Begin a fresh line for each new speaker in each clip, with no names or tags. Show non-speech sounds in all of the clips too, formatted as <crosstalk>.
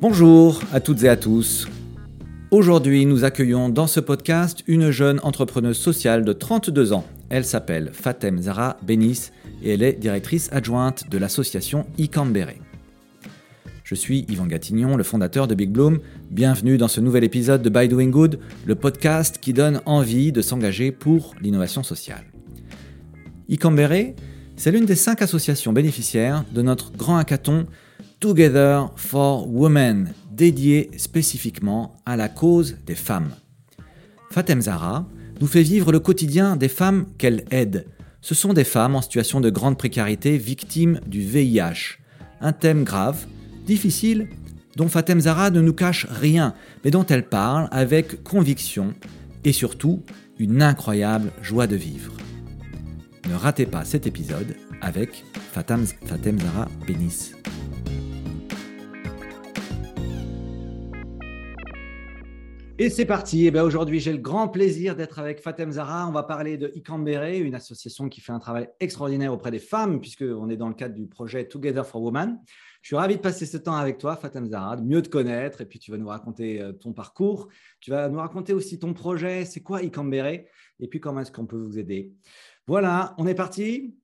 Bonjour à toutes et à tous. Aujourd'hui, nous accueillons dans ce podcast une jeune entrepreneuse sociale de 32 ans. Elle s'appelle Fatem Zara Benis et elle est directrice adjointe de l'association Icambere. Je suis Yvan Gatignon, le fondateur de Big Bloom. Bienvenue dans ce nouvel épisode de By Doing Good, le podcast qui donne envie de s'engager pour l'innovation sociale. Icambere, c'est l'une des cinq associations bénéficiaires de notre grand hackathon Together for Women, dédié spécifiquement à la cause des femmes. Fatem Zara nous fait vivre le quotidien des femmes qu'elle aide. Ce sont des femmes en situation de grande précarité victimes du VIH. Un thème grave, difficile, dont Fatem Zara ne nous cache rien, mais dont elle parle avec conviction et surtout une incroyable joie de vivre. Ne ratez pas cet épisode avec Fatem, Fatem Zara Bénis. Et c'est parti. Eh bien aujourd'hui, j'ai le grand plaisir d'être avec Fatem Zara. On va parler de Icambere, une association qui fait un travail extraordinaire auprès des femmes, puisqu'on est dans le cadre du projet Together for Women. Je suis ravi de passer ce temps avec toi, Fatem Zara, de mieux te connaître. Et puis, tu vas nous raconter euh, ton parcours. Tu vas nous raconter aussi ton projet. C'est quoi Icambere Et puis, comment est-ce qu'on peut vous aider? Voilà, on est parti?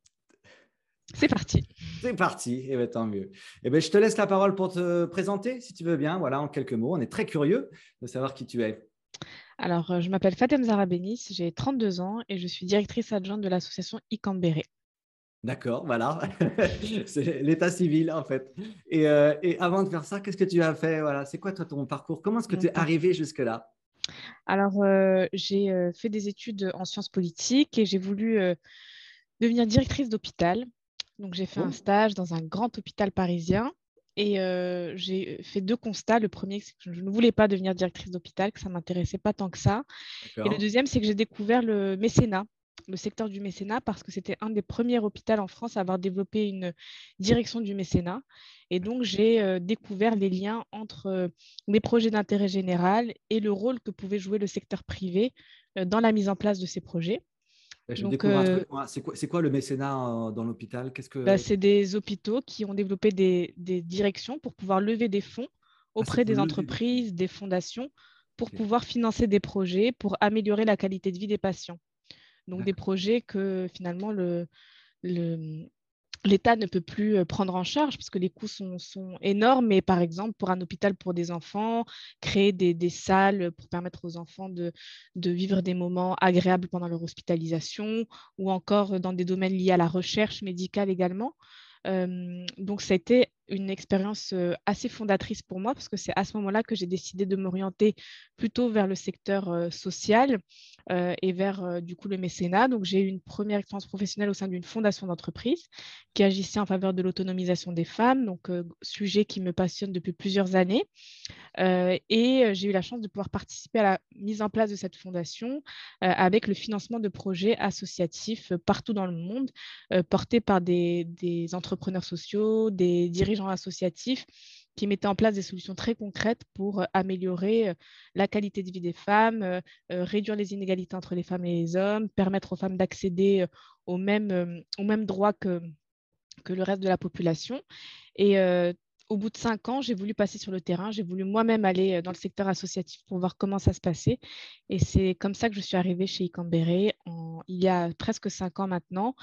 C'est parti.
C'est parti. Et eh bien, tant mieux. Eh bien, je te laisse la parole pour te présenter, si tu veux bien. Voilà, en quelques mots. On est très curieux de savoir qui tu es.
Alors, euh, je m'appelle Fatem Zara Benis, j'ai 32 ans et je suis directrice adjointe de l'association Icambéré.
D'accord, voilà. <laughs> c'est l'état civil, en fait. Euh, et, avant de faire ça, qu'est-ce que tu as fait? Voilà. C'est quoi, toi, ton parcours? Comment est-ce que tu es arrivé jusque-là?
Alors, euh, j'ai fait des études en sciences politiques et j'ai voulu devenir directrice d'hôpital. Donc, j'ai fait un oh. stage dans un grand hôpital parisien et euh, j'ai fait deux constats. Le premier, c'est que je ne voulais pas devenir directrice d'hôpital, que ça ne m'intéressait pas tant que ça. Et le deuxième, c'est que j'ai découvert le mécénat, le secteur du mécénat, parce que c'était un des premiers hôpitaux en France à avoir développé une direction du mécénat. Et donc, j'ai euh, découvert les liens entre euh, mes projets d'intérêt général et le rôle que pouvait jouer le secteur privé dans la mise en place de ces projets.
Euh, c'est quoi, le mécénat euh, dans l'hôpital?
Qu'est-ce que... Bah, c'est des hôpitaux qui ont développé des, directions pour pouvoir lever des fonds ah, auprès des entreprises, des... fondations, pour pouvoir financer des projets pour améliorer la qualité de vie des patients. Donc des projets que finalement le, l'État ne peut plus euh, prendre en charge parce que les coûts sont, énormes. Mais par exemple, pour un hôpital pour des enfants, créer des, salles pour permettre aux enfants de, de, vivre des moments agréables pendant leur hospitalisation ou encore dans des domaines liés à la recherche médicale également. Euh, donc, ça a été une expérience euh, assez fondatrice pour moi parce que c'est à ce moment-là que j'ai décidé de m'orienter plutôt vers le secteur social euh, et vers euh, du coup le mécénat. Donc j'ai eu une première expérience professionnelle au sein d'une fondation d'entreprise qui agissait en faveur de l'autonomisation des femmes, donc euh, sujet qui me passionne depuis plusieurs années. et j'ai eu la chance de pouvoir participer à la mise en place de cette fondation avec le financement de projets associatifs partout dans le monde, portés par des, des entrepreneurs sociaux, des dirigeants associatifs qui mettait en place des solutions très concrètes pour euh, améliorer euh, la qualité de vie des femmes, euh, réduire les inégalités entre les femmes et les hommes, permettre aux femmes d'accéder aux mêmes, aux mêmes droits que, que le reste de la population. Et au bout de cinq ans, j'ai voulu passer sur le terrain, j'ai voulu moi-même aller dans le secteur associatif pour voir comment ça se passait. Et c'est comme ça que je suis arrivée chez Icambéré il y a presque cinq ans maintenant,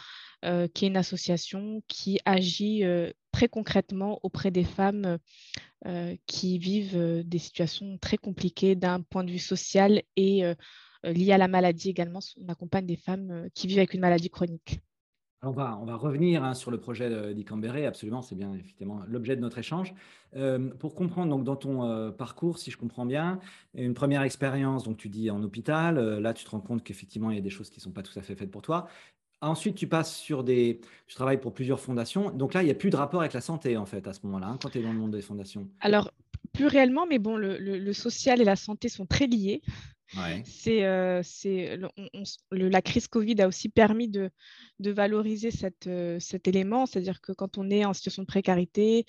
qui est une association qui agit très concrètement auprès des femmes euh, qui vivent euh, des situations très compliquées d'un point de vue social et euh, lié à la maladie également. On accompagne des femmes qui vivent avec une maladie chronique.
On va, on va revenir hein, sur le projet d'Icambéré, absolument, c'est bien effectivement l'objet de notre échange. pour comprendre, donc, dans ton parcours, si je comprends bien, une première expérience, donc tu dis en hôpital, là tu te rends compte qu'effectivement il y a des choses qui ne sont pas tout à fait faites pour toi. Ensuite, tu passes sur des. Tu travailles pour plusieurs fondations. Donc là, il n'y a plus de rapport avec la santé, en fait, à ce moment-là, hein, quand tu es dans le monde des fondations.
Alors, plus réellement, mais bon, le, social et la santé sont très liés. C'est, la crise Covid a aussi permis de, de valoriser cette, cet élément, c'est-à-dire que quand on est en situation de précarité,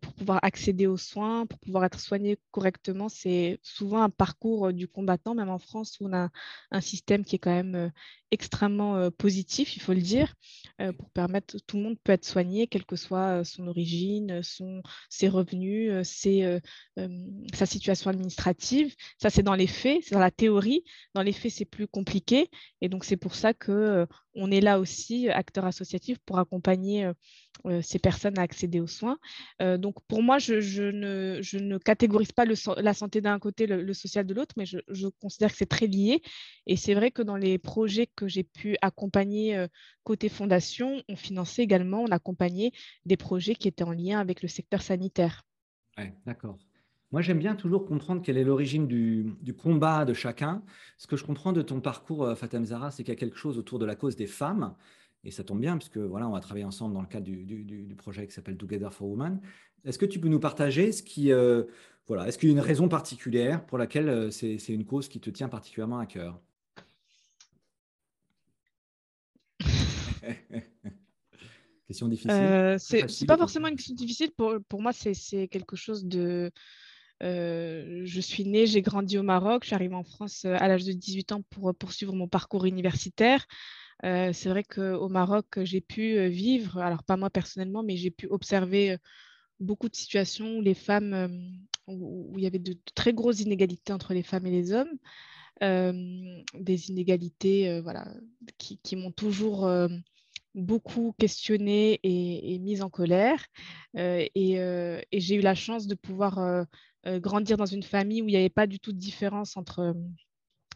pour pouvoir accéder aux soins, pour pouvoir être soigné correctement, c'est souvent un parcours du combattant, même en France où on a un système qui est quand même extrêmement positif, il faut le dire, pour permettre tout le monde peut être soigné, quelle que soit son origine, son, ses revenus, ses, sa situation administrative. Ça, c'est dans les faits, c'est dans la théorie. Dans les faits, c'est plus compliqué. Et donc, c'est pour ça que on est là aussi, acteur associatif, pour accompagner ces personnes à accéder aux soins. donc, pour moi, je, ne, catégorise pas la santé d'un côté, le, social de l'autre, mais je, considère que c'est très lié. Et c'est vrai que dans les projets que j'ai pu accompagner côté fondation, on finançait également, on accompagnait des projets qui étaient en lien avec le secteur sanitaire.
Ouais, d'accord. Moi, j'aime bien toujours comprendre quelle est l'origine du, combat de chacun. Ce que je comprends de ton parcours, euh, Fatem Zara, c'est qu'il y a quelque chose autour de la cause des femmes. Et ça tombe bien, puisque voilà, on va travailler ensemble dans le cadre du, projet qui s'appelle Together for Women. Est-ce que tu peux nous partager ce qui, euh, voilà, est-ce qu'il y a une raison particulière pour laquelle euh, c'est, une cause qui te tient particulièrement à cœur? <laughs> Question difficile.
Euh, c'est pas forcément une question difficile. Pour, pour moi, c'est quelque chose de, euh, je suis née, j'ai grandi au Maroc, je suis arrivée en France euh, à l'âge de 18 ans pour euh, poursuivre mon parcours universitaire. c'est vrai qu'au Maroc, j'ai pu vivre, alors pas moi personnellement, mais j'ai pu observer beaucoup de situations où les femmes, où, il y avait de, très grosses inégalités entre les femmes et les hommes. des inégalités voilà, qui, m'ont toujours beaucoup questionnée et, mise en colère. et, j'ai eu la chance de pouvoir grandir dans une famille où il n'y avait pas du tout de différence entre euh,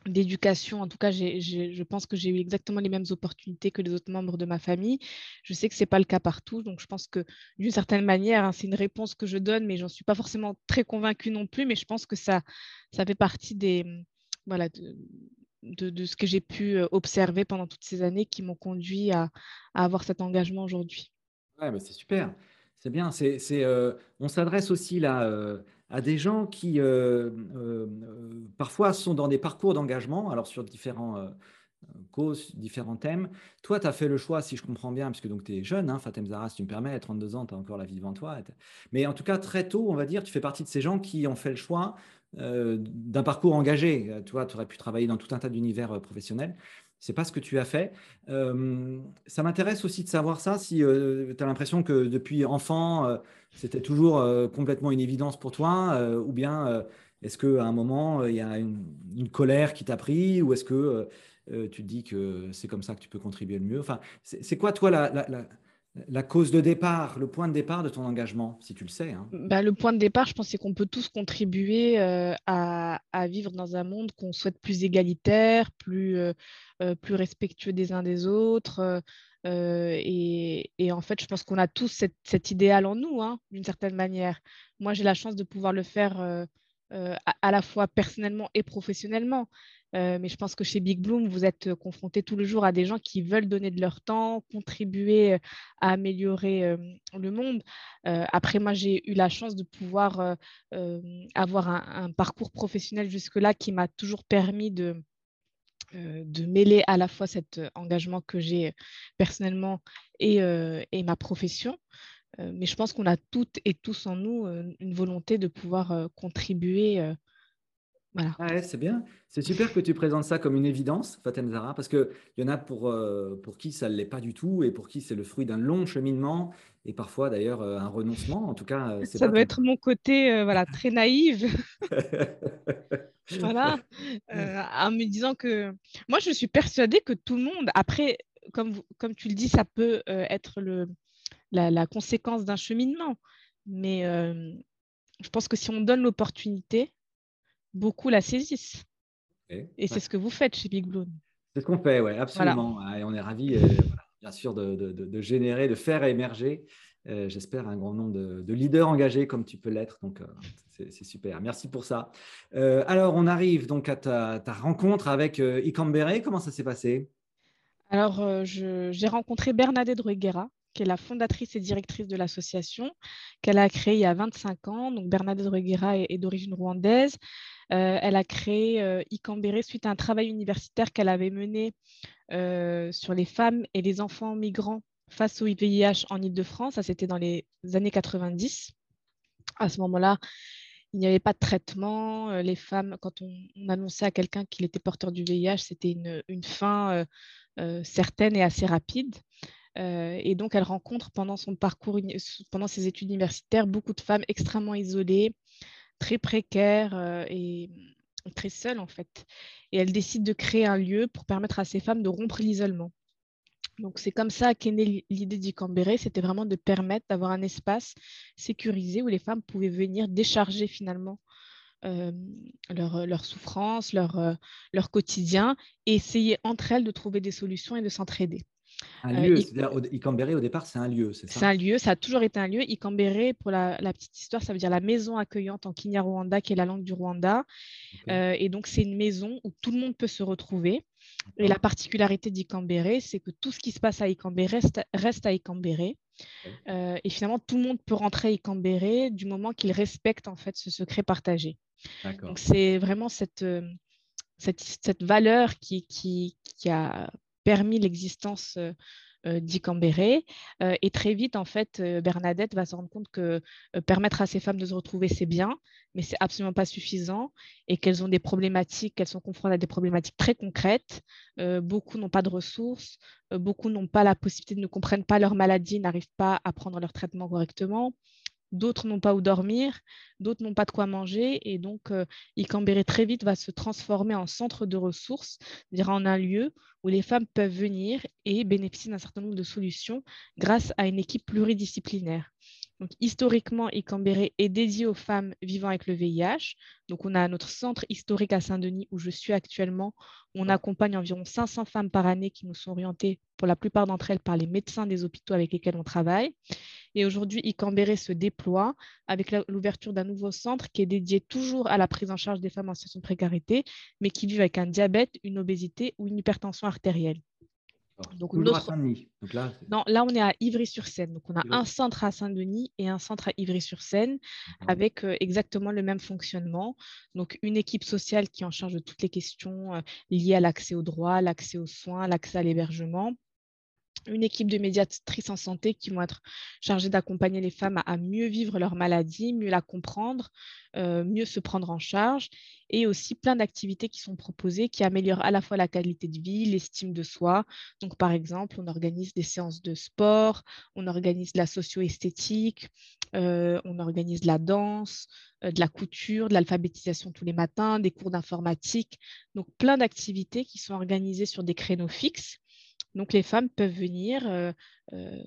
d'éducation. En tout cas, je pense que j'ai eu exactement les mêmes opportunités que les autres membres de ma famille. Je sais que ce n'est pas le cas partout, donc je pense que d'une certaine manière, hein, c'est une réponse que je donne, mais j'en suis pas forcément très convaincue non plus, mais je pense que ça, ça fait partie des, voilà, de, de, ce que j'ai pu euh, observer pendant toutes ces années qui m'ont conduit à, à, avoir cet engagement aujourd'hui.
Ouais, bah, c'est super. C'est bien. C'est, on s'adresse aussi là à des gens qui euh, euh, parfois sont dans des parcours d'engagement, alors sur différents euh, causes, différents thèmes. Toi, tu as fait le choix, si je comprends bien, puisque tu es jeune, hein, Fatem Zara, si tu me permets, à 32 ans, tu as encore la vie devant toi. Mais en tout cas, très tôt, on va dire, tu fais partie de ces gens qui ont fait le choix d'un parcours engagé. Toi, tu aurais pu travailler dans tout un tas d'univers professionnels. C'est pas ce que tu as fait. ça m'intéresse aussi de savoir ça, si tu as l'impression que depuis enfant, c'était toujours complètement une évidence pour toi, ou bien est-ce qu'à un moment, il y a une, colère qui t'a pris, ou est-ce que tu te dis que c'est comme ça que tu peux contribuer le mieux? Enfin, c'est quoi, toi, la cause de départ, le point de départ de ton engagement, si tu le sais hein.
bah, Le point de départ, je pense, c'est qu'on peut tous contribuer euh, à, vivre dans un monde qu'on souhaite plus égalitaire, plus, euh, euh, plus respectueux des uns des autres. Et, en fait, je pense qu'on a tous cet idéal en nous, hein, d'une certaine manière. Moi, j'ai la chance de pouvoir le faire à, la fois personnellement et professionnellement. Euh, mais je pense que chez Big Bloom, vous êtes euh, confronté tous les jours à des gens qui veulent donner de leur temps, contribuer euh, à améliorer le monde. après, moi, j'ai eu la chance de pouvoir avoir un, parcours professionnel jusque-là qui m'a toujours permis de, mêler à la fois cet engagement que j'ai personnellement et, ma profession. mais je pense qu'on a toutes et tous en nous une volonté de pouvoir contribuer
voilà. c'est bien. C'est super que tu présentes ça comme une évidence, Fatem Zara, parce qu'il y en a pour, euh, pour qui ça ne l'est pas du tout et pour qui c'est le fruit d'un long cheminement et parfois d'ailleurs euh, un renoncement. En tout cas,
euh, ça doit être mon côté voilà, très naïve. <laughs> voilà. <laughs> en me disant que moi, je suis persuadée que tout le monde, après, comme, comme tu le dis, ça peut être le, la, la conséquence d'un cheminement. Mais je pense que si on donne l'opportunité, beaucoup la saisissent. Et c'est ce que vous faites chez Big Bloom.
C'est ce qu'on fait, oui, absolument. Et on est ravis, euh, bien sûr, de, de, générer, de faire émerger, euh, j'espère, un grand nombre de, leaders engagés comme tu peux l'être. Donc, euh, c'est super. Merci pour ça. alors, on arrive donc à ta, rencontre avec Icambere. Comment ça s'est passé?
Alors, j'ai rencontré Bernadette Drueguera, qui est la fondatrice et directrice de l'association, qu'elle a créée il y a 25 ans. Donc Bernadette Reguera est, d'origine rwandaise. Euh, elle a créé euh, suite à un travail universitaire qu'elle avait mené euh, sur les femmes et les enfants migrants face au VIH en Ile-de-France. Ça, c'était dans les années 90. À ce moment-là, il n'y avait pas de traitement. Les femmes, quand on, annonçait à quelqu'un qu'il était porteur du VIH, c'était une, fin certaine et assez rapide. Et donc, elle rencontre pendant son parcours, pendant ses études universitaires, beaucoup de femmes extrêmement isolées, très précaires et très seules en fait. Et elle décide de créer un lieu pour permettre à ces femmes de rompre l'isolement. Donc c'est comme ça qu'est née l'idée d'Icambéré, c'était vraiment de permettre d'avoir un espace sécurisé où les femmes pouvaient venir décharger finalement euh, leur, leur, souffrance, leur, leur quotidien, et essayer entre elles de trouver des solutions et de s'entraider.
Un euh, lieu, c'est-à-dire Icambéré au départ, c'est un lieu, c'est ça?
C'est un lieu, ça a toujours été un lieu. Icambéré, pour la, petite histoire, ça veut dire la maison accueillante en Kinyarwanda, qui est la langue du Rwanda. Euh, et donc, c'est une maison où tout le monde peut se retrouver. Et la particularité d'Icambéré, c'est que tout ce qui se passe à Icambéré reste, reste à Icambéré. Euh, et finalement, tout le monde peut rentrer à Icambéré du moment qu'il respecte en fait ce secret partagé. Donc, c'est vraiment cette, cette, cette, valeur qui, qui, qui a permis l'existence euh, euh, d'Icambéré. Euh, et très vite, en fait, Bernadette va se rendre compte que permettre à ces femmes de se retrouver, c'est bien, mais c'est absolument pas suffisant et qu'elles ont des problématiques, qu'elles sont confrontées à des problématiques très concrètes. beaucoup n'ont pas de ressources, beaucoup n'ont pas la possibilité, ne comprennent pas leur maladie, n'arrivent pas à prendre leur traitement correctement d'autres n'ont pas où dormir, d'autres n'ont pas de quoi manger. Et donc, euh, Icambéré très vite va se transformer en centre de ressources, c'est-à-dire en un lieu où les femmes peuvent venir et bénéficier d'un certain nombre de solutions grâce à une équipe pluridisciplinaire. Donc, historiquement, Icambéré est dédié aux femmes vivant avec le VIH. Donc, on a notre centre historique à Saint-Denis où je suis actuellement. On accompagne environ 500 femmes par année qui nous sont orientées, pour la plupart d'entre elles, par les médecins des hôpitaux avec lesquels on travaille. Et aujourd'hui, Icambéré se déploie avec l'ouverture d'un nouveau centre qui est dédié toujours à la prise en charge des femmes en situation de précarité, mais qui vivent avec un diabète, une obésité ou une hypertension artérielle.
Donc, notre... Donc
là, non, là, on est à Ivry-sur-Seine. Donc, on a un centre à Saint-Denis et un centre à Ivry-sur-Seine avec euh, exactement le même fonctionnement. Donc, une équipe sociale qui est en charge de toutes les questions euh, liées à l'accès aux droits, l'accès aux soins, l'accès à l'hébergement une équipe de médiatrices en santé qui vont être chargées d'accompagner les femmes à, mieux vivre leur maladie, mieux la comprendre, euh, mieux se prendre en charge, et aussi plein d'activités qui sont proposées qui améliorent à la fois la qualité de vie, l'estime de soi. Donc, par exemple, on organise des séances de sport, on organise la socio-esthétique, euh, on organise la danse, euh, de la couture, de l'alphabétisation tous les matins, des cours d'informatique. Donc, plein d'activités qui sont organisées sur des créneaux fixes donc les femmes peuvent venir euh, euh,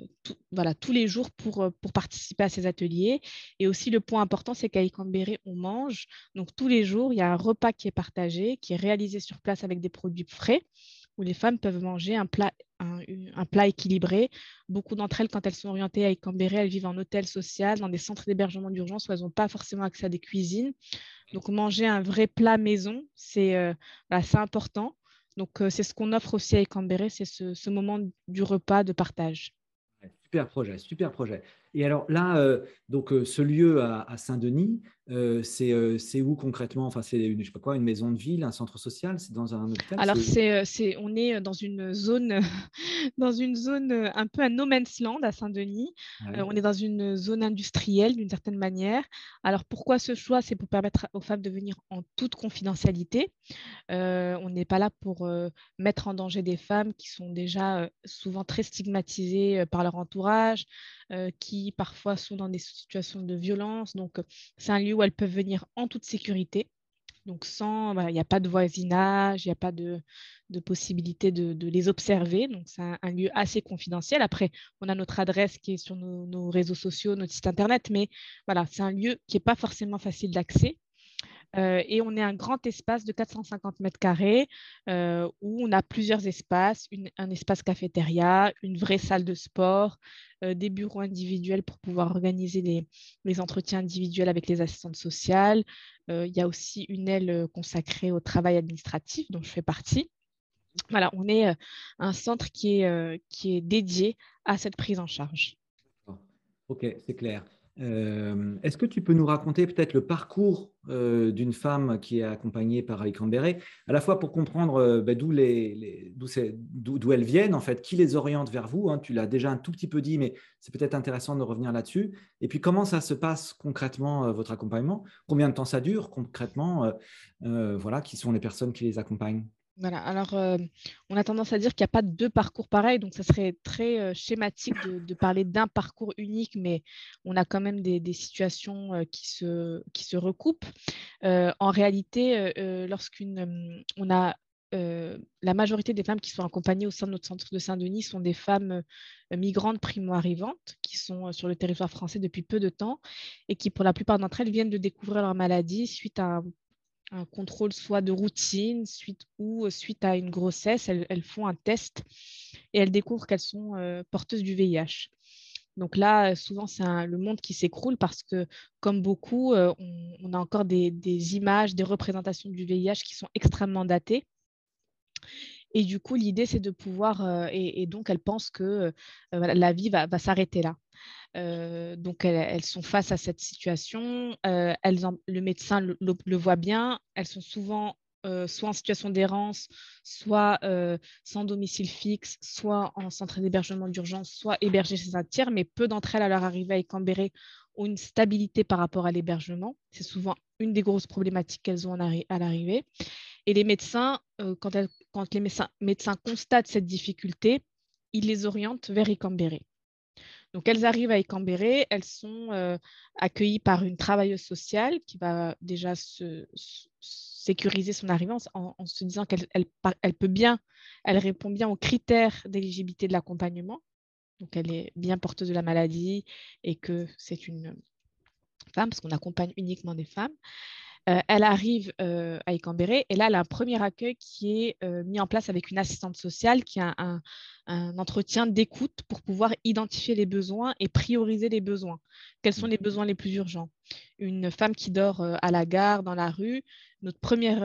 voilà, tous les jours pour, euh, pour participer à ces ateliers. Et aussi le point important, c'est qu'à Icambéré, on mange. Donc tous les jours, il y a un repas qui est partagé, qui est réalisé sur place avec des produits frais, où les femmes peuvent manger un plat, un, plat équilibré. Beaucoup d'entre elles, quand elles sont orientées à Icambéré, elles vivent en hôtel social, dans des centres d'hébergement d'urgence où elles n'ont pas forcément accès à des cuisines. Donc manger un vrai plat maison, c'est important. Donc, euh, c'est ce qu'on offre aussi à Cambéré, c'est ce, moment du repas de partage.
Super projet, super projet. Et alors là, euh, donc euh, ce lieu à, Saint-Denis, c'est où concrètement? Enfin, c'est je sais pas quoi, une maison de ville, un centre social, c'est dans un hôpital
Alors c'est, on est dans une zone, <laughs> dans une zone un peu un no man's land à Saint-Denis. on est dans une zone industrielle d'une certaine manière. Alors pourquoi ce choix? C'est pour permettre aux femmes de venir en toute confidentialité. on n'est pas là pour mettre en danger des femmes qui sont déjà souvent très stigmatisées par leur entourage, qui parfois sont dans des situations de violence. Donc, c'est un lieu où elles peuvent venir en toute sécurité. Donc, sans, il n'y a pas de voisinage, il n'y a pas de, possibilité de, les observer. Donc, c'est un, lieu assez confidentiel. Après, on a notre adresse qui est sur nos, nos réseaux sociaux, notre site internet, mais voilà, c'est un lieu qui n'est pas forcément facile d'accès. Euh, et on est un grand espace de 450 mètres carrés euh, où on a plusieurs espaces, un espace cafétéria, une vraie salle de sport, euh, des bureaux individuels pour pouvoir organiser les, entretiens individuels avec les assistantes sociales. il y a aussi une aile consacrée au travail administratif dont je fais partie. Voilà, on est un centre qui est dédié à cette prise en charge.
Ok, c'est clair. Euh, est-ce que tu peux nous raconter peut-être le parcours euh, d'une femme qui est accompagnée par Icambéré, à la fois pour comprendre euh, ben, d'où, les, d'où, elles viennent, en fait, qui les oriente vers vous hein, Tu l'as déjà un tout petit peu dit, mais c'est peut-être intéressant de revenir là-dessus. Et puis, comment ça se passe concrètement, votre accompagnement? Combien de temps ça dure concrètement Voilà, qui sont les personnes qui les accompagnent?
Voilà, alors euh, on a tendance à dire qu'il n'y a pas deux parcours pareils, donc ça serait très euh, schématique de, parler d'un parcours unique, mais on a quand même des, situations euh, qui, se, recoupent. en réalité, lorsqu'une on a la majorité des femmes qui sont accompagnées au sein de notre centre de Saint-Denis sont des femmes migrantes primo-arrivantes qui sont sur le territoire français depuis peu de temps et qui, pour la plupart d'entre elles, viennent de découvrir leur maladie suite à un un contrôle soit de routine suite, ou euh, suite à une grossesse, elles, font un test et elles découvrent qu'elles sont euh, porteuses du VIH. Donc là, euh, souvent, c'est le monde qui s'écroule parce que, comme beaucoup, on, a encore des, images, des représentations du VIH qui sont extrêmement datées. Et du coup, l'idée, c'est de pouvoir, et, donc elles pensent que la vie va s'arrêter là. Euh, donc, elles, sont face à cette situation. Euh, elles le médecin le, voit bien. Elles sont souvent euh, soit en situation d'errance, soit sans domicile fixe, soit en centre d'hébergement d'urgence, soit hébergées chez un tiers. Mais peu d'entre elles, à leur arrivée à Écambéré, ont une stabilité par rapport à l'hébergement. C'est souvent une des grosses problématiques qu'elles ont à l'arrivée. Et les médecins, quand, quand, les médecins, constatent cette difficulté, ils les orientent vers Écambéré. Donc, elles arrivent à Écambéré, elles sont euh, accueillies par une travailleuse sociale qui va déjà se, sécuriser son arrivée en, se disant qu'elle elle, peut bien, elle répond bien aux critères d'éligibilité de l'accompagnement. Donc, elle est bien porteuse de la maladie et que c'est une femme, parce qu'on accompagne uniquement des femmes. Euh, elle arrive euh, à Écambéré et là, elle a un premier accueil qui est euh, mis en place avec une assistante sociale qui a un, entretien d'écoute pour pouvoir identifier les besoins et prioriser les besoins. Quels sont les mmh. besoins les plus urgents? Une femme qui dort à la gare, dans la rue, notre première,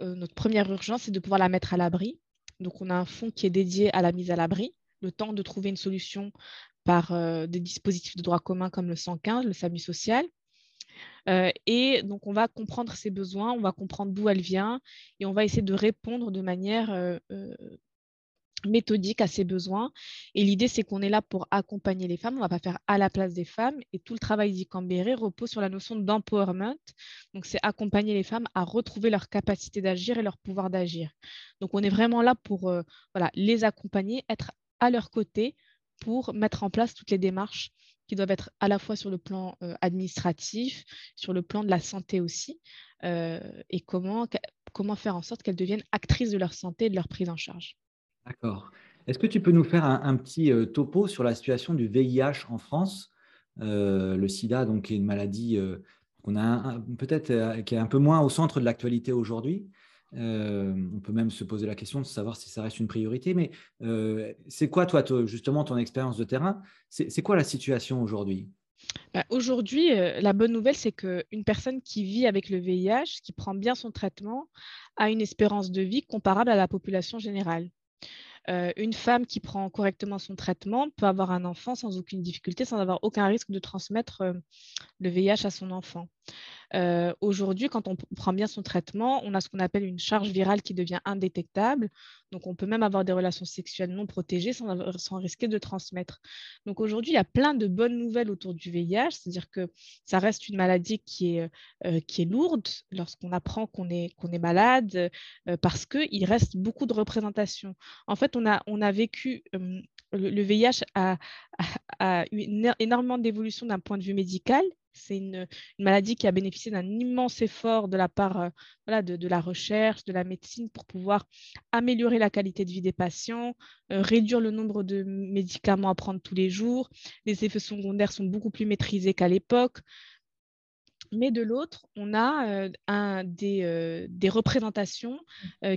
notre première urgence, c'est de pouvoir la mettre à l'abri. Donc, on a un fonds qui est dédié à la mise à l'abri, le temps de trouver une solution par des dispositifs de droit commun comme le 115, le SAMU social. Euh, et donc, on va comprendre ses besoins, on va comprendre d'où elle vient et on va essayer de répondre de manière euh, euh, méthodique à ses besoins. Et l'idée, c'est qu'on est là pour accompagner les femmes, on ne va pas faire à la place des femmes. Et tout le travail d'Icambéré repose sur la notion d'empowerment. Donc, c'est accompagner les femmes à retrouver leur capacité d'agir et leur pouvoir d'agir. Donc, on est vraiment là pour voilà, les accompagner, être à leur côté pour mettre en place toutes les démarches qui doivent être à la fois sur le plan euh, administratif, sur le plan de la santé aussi, euh, et comment, comment faire en sorte qu'elles deviennent actrices de leur santé et de leur prise en charge.
D'accord. Est-ce que tu peux nous faire un, petit euh, topo sur la situation du VIH en France? Le sida, donc, est une maladie qu'on a peut-être qui est un peu moins au centre de l'actualité aujourd'hui. Euh, on peut même se poser la question de savoir si ça reste une priorité, mais euh, c'est quoi, toi, justement, ton expérience de terrain? C'est quoi la situation aujourd'hui?
Bah, Aujourd'hui, euh, la bonne nouvelle, c'est qu'une personne qui vit avec le VIH, qui prend bien son traitement, a une espérance de vie comparable à la population générale. une femme qui prend correctement son traitement peut avoir un enfant sans aucune difficulté, sans avoir aucun risque de transmettre le VIH à son enfant. Euh, aujourd'hui, quand on prend bien son traitement, on a ce qu'on appelle une charge virale qui devient indétectable. Donc, on peut même avoir des relations sexuelles non protégées sans, risquer de transmettre. Donc, aujourd'hui, il y a plein de bonnes nouvelles autour du VIH, c'est-à-dire que ça reste une maladie qui est, euh, qui est lourde lorsqu'on apprend qu'on est, est malade, euh, parce qu'il reste beaucoup de représentations. En fait, on a, on a vécu le, VIH a, eu énormément d'évolution d'un point de vue médical c'est une, maladie qui a bénéficié d'un immense effort de la part euh, de, la recherche, de la médecine pour pouvoir améliorer la qualité de vie des patients, euh, réduire le nombre de médicaments à prendre tous les jours. Les effets secondaires sont beaucoup plus maîtrisés qu'à l'époque. Mais de l'autre, on a un, des, des, représentations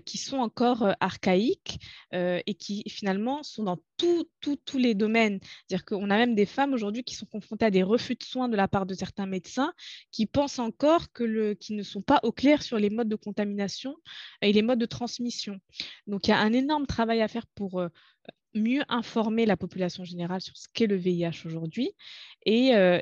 qui sont encore archaïques et qui finalement sont dans tous les domaines. C'est-à-dire qu'on a même des femmes aujourd'hui qui sont confrontées à des refus de soins de la part de certains médecins qui pensent encore que le, qu'ils ne sont pas au clair sur les modes de contamination et les modes de transmission. Donc il y a un énorme travail à faire pour mieux informer la population générale sur ce qu'est le VIH aujourd'hui. Et, euh,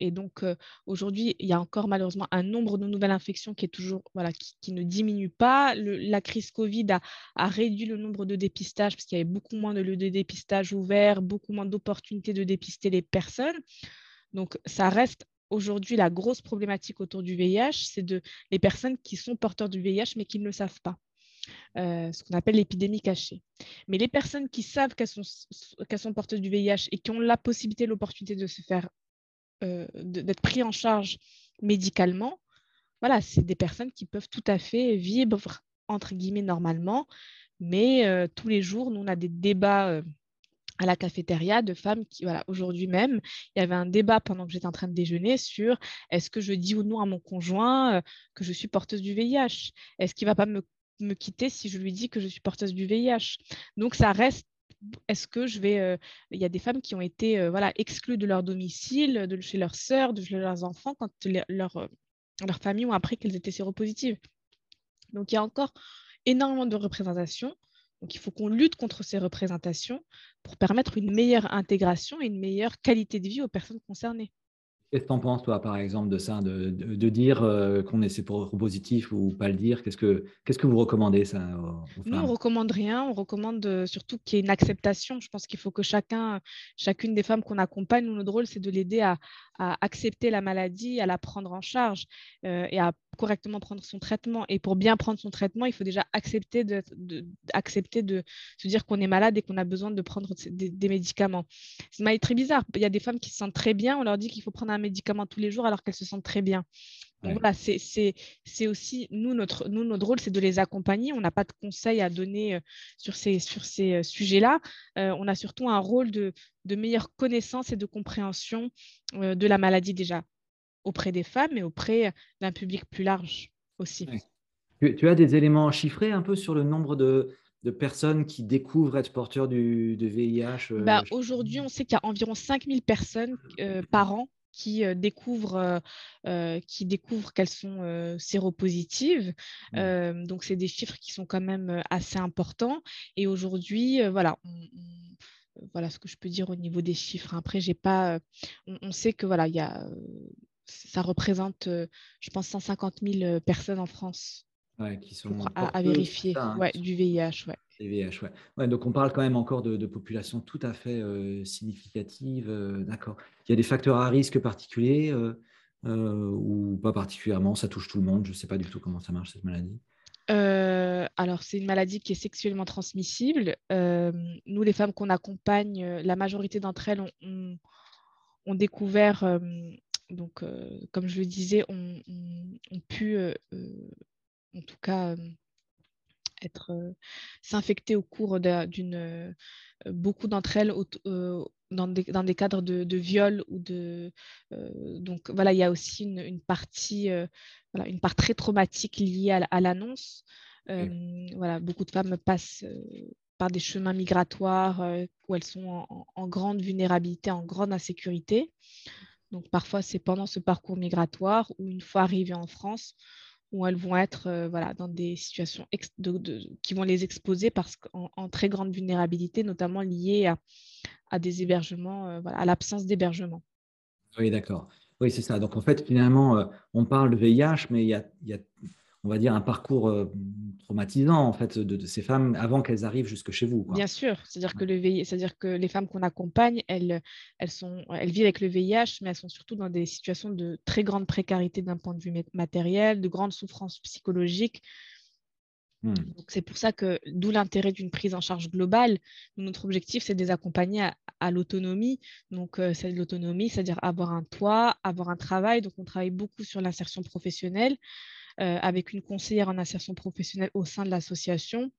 donc, euh, aujourd'hui, il y a encore malheureusement un nombre de nouvelles infections qui, est toujours, voilà, qui, ne diminue pas. la crise Covid a, a, réduit le nombre de dépistages parce qu'il y avait beaucoup moins de lieux de dépistage ouverts, beaucoup moins d'opportunités de dépister les personnes. Donc, ça reste aujourd'hui la grosse problématique autour du VIH, c'est de les personnes qui sont porteurs du VIH mais qui ne le savent pas. Euh, ce qu'on appelle l'épidémie cachée. Mais les personnes qui savent qu'elles sont, qu'elles sont porteuses du VIH et qui ont la possibilité, l'opportunité de se faire, euh, d'être pris en charge médicalement, voilà, c'est des personnes qui peuvent tout à fait vivre, entre guillemets, normalement. Mais euh, tous les jours, nous, on a des débats à la cafétéria de femmes qui, voilà, aujourd'hui même, il y avait un débat pendant que j'étais en train de déjeuner sur est-ce que je dis ou non à mon conjoint que je suis porteuse du VIH Est-ce qu'il ne va pas me me quitter si je lui dis que je suis porteuse du VIH. Donc ça reste est-ce que je vais. Euh, il y a des femmes qui ont été euh, voilà, exclues de leur domicile, de chez leurs sœurs, de chez leurs enfants, quand leur, euh, leur famille ont appris qu'elles étaient séropositives? Donc il y a encore énormément de représentations. Donc il faut qu'on lutte contre ces représentations pour permettre une meilleure intégration et une meilleure qualité de vie aux personnes concernées.
Qu'est-ce que tu en penses, toi, par exemple, de ça, de, de, dire euh, qu'on est positif ou pas le dire? Qu'est-ce que, vous recommandez, ça
Nous, on ne recommande rien. On recommande euh, surtout qu'il y ait une acceptation. Je pense qu'il faut que chacun, chacune des femmes qu'on accompagne, nous, notre rôle, c'est de l'aider à, à, accepter la maladie, à la prendre en charge euh, et à correctement prendre son traitement. Et pour bien prendre son traitement, il faut déjà accepter de, accepter de se dire qu'on est malade et qu'on a besoin de prendre des, médicaments. C'est très bizarre. Il y a des femmes qui se sentent très bien. On leur dit qu'il faut prendre un médicament tous les jours alors qu'elles se sentent très bien. Donc voilà, c'est aussi, nous, notre, nous, notre rôle, c'est de les accompagner. On n'a pas de conseils à donner euh, sur ces, sur ces euh, sujets-là. on a surtout un rôle de, de meilleure connaissance et de compréhension de la maladie déjà auprès des femmes et auprès d'un public plus large aussi.
Tu, as des éléments chiffrés un peu sur le nombre de, personnes qui découvrent être porteurs du, de VIH
euh, bah, Aujourd'hui, on sait qu'il y a environ 5000 personnes euh, par an qui euh, découvrent, qui découvrent qu'elles sont séropositives. donc, c'est des chiffres qui sont quand même assez importants. Et aujourd'hui, voilà, voilà ce que je peux dire au niveau des chiffres. Après, j'ai pas, on, on, sait que voilà, il y a ça représente, euh, je pense, 150 000 euh, personnes en France
qui sont
à, vérifier hein, ouais, du VIH. Ouais.
VIH ouais. donc on parle quand même encore de, populations tout à fait euh, significatives. D'accord. Il y a des facteurs à risque particuliers ou pas particulièrement Ça touche tout le monde. Je ne sais pas du tout comment ça marche cette maladie.
alors, c'est une maladie qui est sexuellement transmissible. nous, les femmes qu'on accompagne, la majorité d'entre elles ont, ont découvert donc, euh, comme je le disais, ont on, pu, euh, euh, en tout cas, être s'infecter au cours d'une beaucoup d'entre elles dans des, dans, des, cadres de, de viol ou de donc voilà il y a aussi une, partie voilà, une part très traumatique liée à, l'annonce. Voilà beaucoup de femmes passent par des chemins migratoires où elles sont en, en, grande vulnérabilité en grande insécurité donc parfois, c'est pendant ce parcours migratoire ou une fois arrivées en France, où elles vont être euh, voilà, dans des situations qui vont les exposer parce qu'en très grande vulnérabilité, notamment liée à, des hébergements, euh, voilà, à l'absence d'hébergement.
Oui, d'accord. Oui, c'est ça. Donc en fait, finalement, euh, on parle de VIH, mais il y a on va dire, un parcours euh, traumatisant en fait de, ces femmes avant qu'elles arrivent jusque chez vous.
Bien sûr, c'est-à-dire que le c'est-à-dire que les femmes qu'on accompagne, elles, elles sont, elles vivent avec le VIH, mais elles sont surtout dans des situations de très grande précarité d'un point de vue matériel, de grande souffrance psychologique. Hmm. C'est pour ça que, d'où l'intérêt d'une prise en charge globale. Notre objectif, c'est de les accompagner à, l'autonomie. Donc, euh, c'est l'autonomie, c'est-à-dire avoir un toit, avoir un travail. Donc, on travaille beaucoup sur l'insertion professionnelle. Euh, avec une conseillère en insertion professionnelle au sein de l'association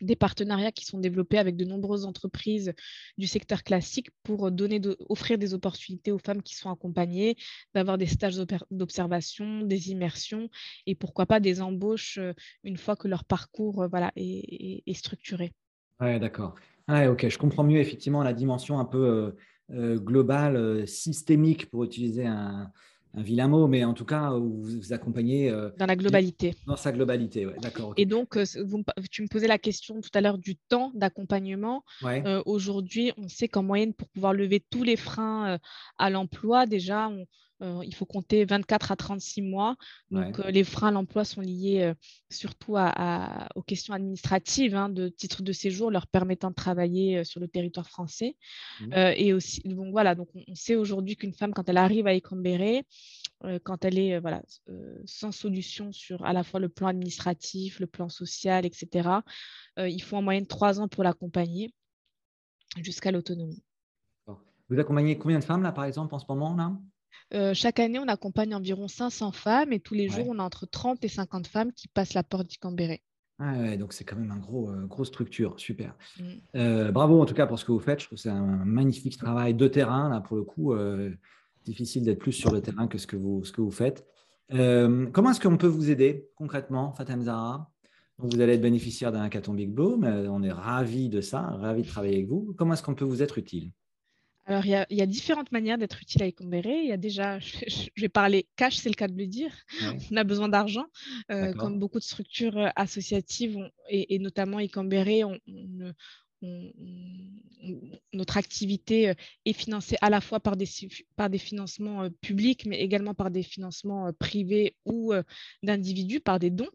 des partenariats qui sont développés avec de nombreuses entreprises du secteur classique pour donner offrir des opportunités aux femmes qui sont accompagnées, d'avoir des stages d'observation, des immersions et pourquoi pas des embauches euh, une fois que leur parcours euh, voilà, est, structuré.
Oui, d'accord. ok, je comprends mieux effectivement la dimension un peu globale, systémique pour utiliser un, un vilain mot, mais en tout cas, vous vous accompagnez.
Euh, dans la globalité.
Dans sa globalité, oui, d'accord.
Et donc, euh, vous, tu me posais la question tout à l'heure du temps d'accompagnement. Euh, aujourd'hui, on sait qu'en moyenne, pour pouvoir lever tous les freins à l'emploi, déjà, on, euh, il faut compter 24 à 36 mois. Donc, euh, les freins à l'emploi sont liés euh, surtout aux questions administratives hein, de titre de séjour leur permettant de travailler sur le territoire français. Mmh. et aussi, donc voilà, donc on, sait aujourd'hui qu'une femme, quand elle arrive à Écambéré, quand elle est voilà, sans solution sur à la fois le plan administratif, le plan social, etc., il faut en moyenne trois ans pour l'accompagner jusqu'à l'autonomie.
Vous accompagnez combien de femmes là, par exemple, en ce moment là?
Euh, chaque année, on accompagne environ 500 femmes et tous les jours, on a entre 30 et 50 femmes qui passent la porte du Cambéré.
Ah ouais, donc c'est quand même une gros, euh, grosse structure, super. Mm. Euh, bravo en tout cas pour ce que vous faites. Je trouve que c'est un magnifique travail de terrain. Là, pour le coup, difficile d'être plus sur le terrain que ce que vous, ce que vous faites. comment est-ce qu'on peut vous aider concrètement, Fatem Zahra? Vous allez être bénéficiaire d'un hackathon Big Blow, mais on est ravis de ça, ravis de travailler avec vous. Comment est-ce qu'on peut vous être utile?
Alors, il y, a, différentes manières d'être utile à Ecombéré. Il y a déjà, <laughs> je, vais parler cash, c'est le cas de le dire. On a besoin d'argent. Euh, comme beaucoup de structures euh, associatives, et, notamment Ecombéré, notre activité euh, est financée à la fois par des, par des financements publics, mais également par des financements privés ou d'individus, par des dons.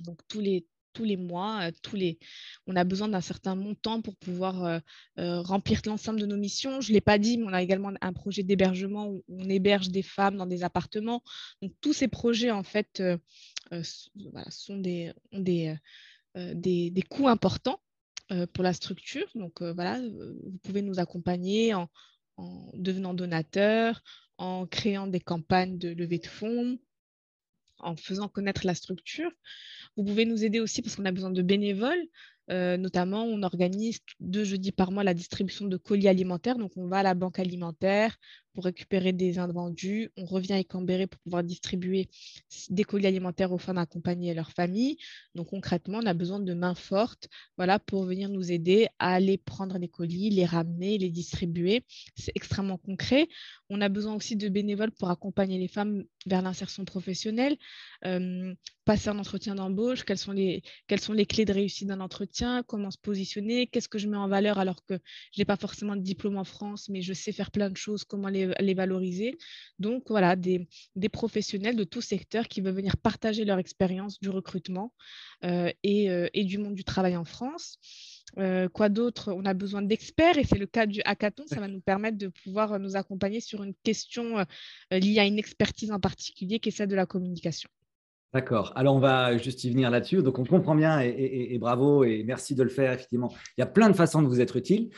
Donc, tous les, tous les mois, euh, tous les... on a besoin d'un certain montant pour pouvoir euh, euh, remplir l'ensemble de nos missions. Je ne l'ai pas dit, mais on a également un projet d'hébergement où on héberge des femmes dans des appartements. Donc tous ces projets, en fait, sont des, ont des, des, coûts importants pour la structure. Donc voilà, vous pouvez nous accompagner en, en devenant donateur, en créant des campagnes de levée de fonds, en faisant connaître la structure. Vous pouvez nous aider aussi parce qu'on a besoin de bénévoles. Euh, notamment, on organise deux jeudis par mois la distribution de colis alimentaires. Donc, on va à la banque alimentaire pour récupérer des invendus. On revient à Cambéré pour pouvoir distribuer des colis alimentaires aux femmes accompagnées et leurs familles. Donc, concrètement, on a besoin de mains fortes voilà, pour venir nous aider à aller prendre les colis, les ramener, les distribuer. C'est extrêmement concret. On a besoin aussi de bénévoles pour accompagner les femmes vers l'insertion professionnelle, passer un entretien d'embauche, quelles sont, les, quelles sont les clés de réussite d'un entretien, comment se positionner, qu'est-ce que je mets en valeur alors que je n'ai pas forcément de diplôme en France, mais je sais faire plein de choses, comment les, les valoriser. Donc voilà, des, professionnels de tout secteur qui veulent venir partager leur expérience du recrutement euh, euh, et, du monde du travail en France. quoi d'autre? On a besoin d'experts et c'est le cas du hackathon. Ça va nous permettre de pouvoir nous accompagner sur une question liée à une expertise en particulier qui est celle de la communication.
D'accord. Alors, on va juste y venir là-dessus. Donc, on comprend bien et, bravo et merci de le faire. Effectivement, il y a plein de façons de vous être utile.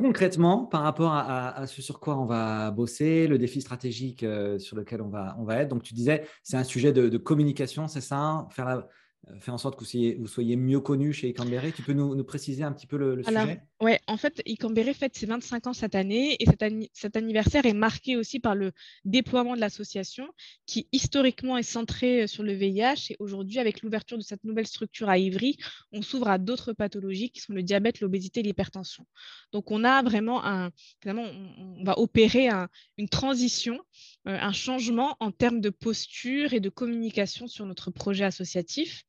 Concrètement, par rapport à, ce sur quoi on va bosser, le défi stratégique euh, sur lequel on va, on va être. Donc, tu disais, c'est un sujet de, de communication, c'est ça Faire la, euh, faire en sorte que vous soyez, vous soyez mieux connu chez Icambéré. Tu peux nous, préciser un petit peu le, sujet?
Oui, en fait, Icambéré fête ses 25 ans cette année et cet, anniversaire est marqué aussi par le déploiement de l'association qui historiquement est centré euh, sur le VIH et aujourd'hui, avec l'ouverture de cette nouvelle structure à Ivry, on s'ouvre à d'autres pathologies qui sont le diabète, l'obésité et l'hypertension. Donc, on a vraiment un, on, va opérer une transition, euh, un changement en termes de posture et de communication sur notre projet associatif.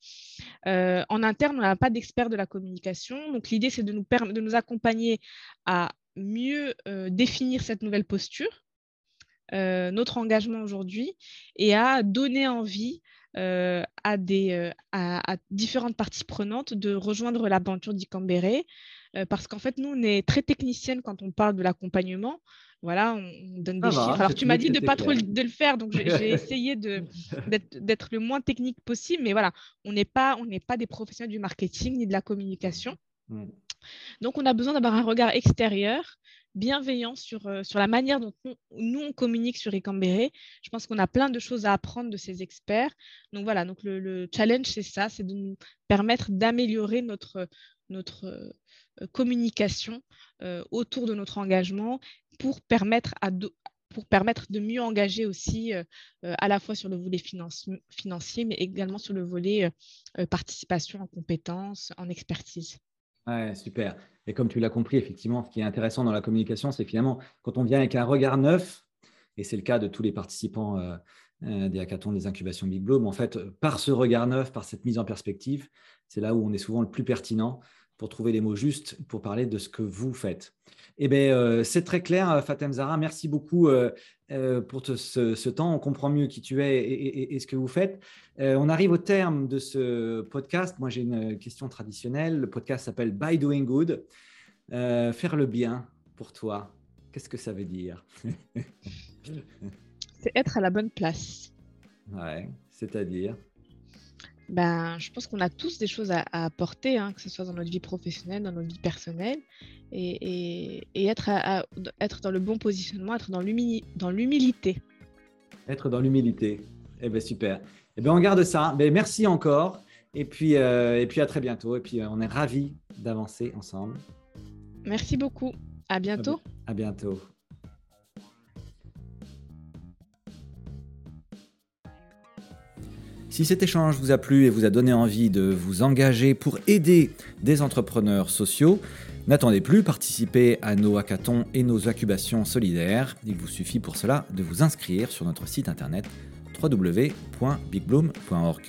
Euh, en interne, on n'a pas d'experts de la communication. Donc, l'idée, c'est de nous, accompagner à mieux euh, définir cette nouvelle posture, euh, notre engagement aujourd'hui, et à donner envie à, différentes parties prenantes de rejoindre l'aventure d'Icambéré. parce qu'en fait, nous, on est très technicienne quand on parle de l'accompagnement voilà, on, donne des chiffres. Alors, tu m'as dit de pas trop de le faire, donc j'ai <laughs> essayé d'être le moins technique possible, mais voilà, on n'est pas, on pas des professionnels du marketing ni de la communication. Mm. Donc, on a besoin d'avoir un regard extérieur bienveillant sur, sur la manière dont nous, on communique sur Ecambéré. Je pense qu'on a plein de choses à apprendre de ces experts. Donc voilà, donc le, challenge, c'est ça, c'est de nous permettre d'améliorer notre, notre communication autour de notre engagement pour permettre pour permettre de mieux engager aussi euh, euh, à la fois sur le volet financier, mais également sur le volet euh, participation en compétences, en expertise.
Ouais, super. Et comme tu l'as compris, effectivement, ce qui est intéressant dans la communication, c'est finalement quand on vient avec un regard neuf, et c'est le cas de tous les participants des hackathons, des incubations Big Bloom, en fait, par ce regard neuf, par cette mise en perspective, c'est là où on est souvent le plus pertinent pour trouver les mots justes pour parler de ce que vous faites. Eh bien, euh, c'est très clair, euh, Fatem Zara. Merci beaucoup euh, pour ce, temps. On comprend mieux qui tu es et, ce que vous faites. on arrive au terme de ce podcast. Moi, j'ai une question traditionnelle. Le podcast s'appelle By Doing Good. faire le bien pour toi, qu'est-ce que ça veut dire? <laughs>
C'est être à la bonne place.
Ouais, c'est-à-dire?
Ben, je pense qu'on a tous des choses à, apporter, hein, que ce soit dans notre vie professionnelle, dans notre vie personnelle, et, être, être dans le bon positionnement, être dans l'humilité.
Être dans l'humilité. Eh bien, super. Eh bien, on garde ça. Ben, merci encore. Et puis, euh, et puis, à très bientôt. Et puis, euh, on est ravis d'avancer ensemble.
Merci beaucoup. À bientôt.
À bientôt. Si cet échange vous a plu et vous a donné envie de vous engager pour aider des entrepreneurs sociaux, n'attendez plus, participez à nos hackathons et nos incubations solidaires. Il vous suffit pour cela de vous inscrire sur notre site internet www.bigbloom.org.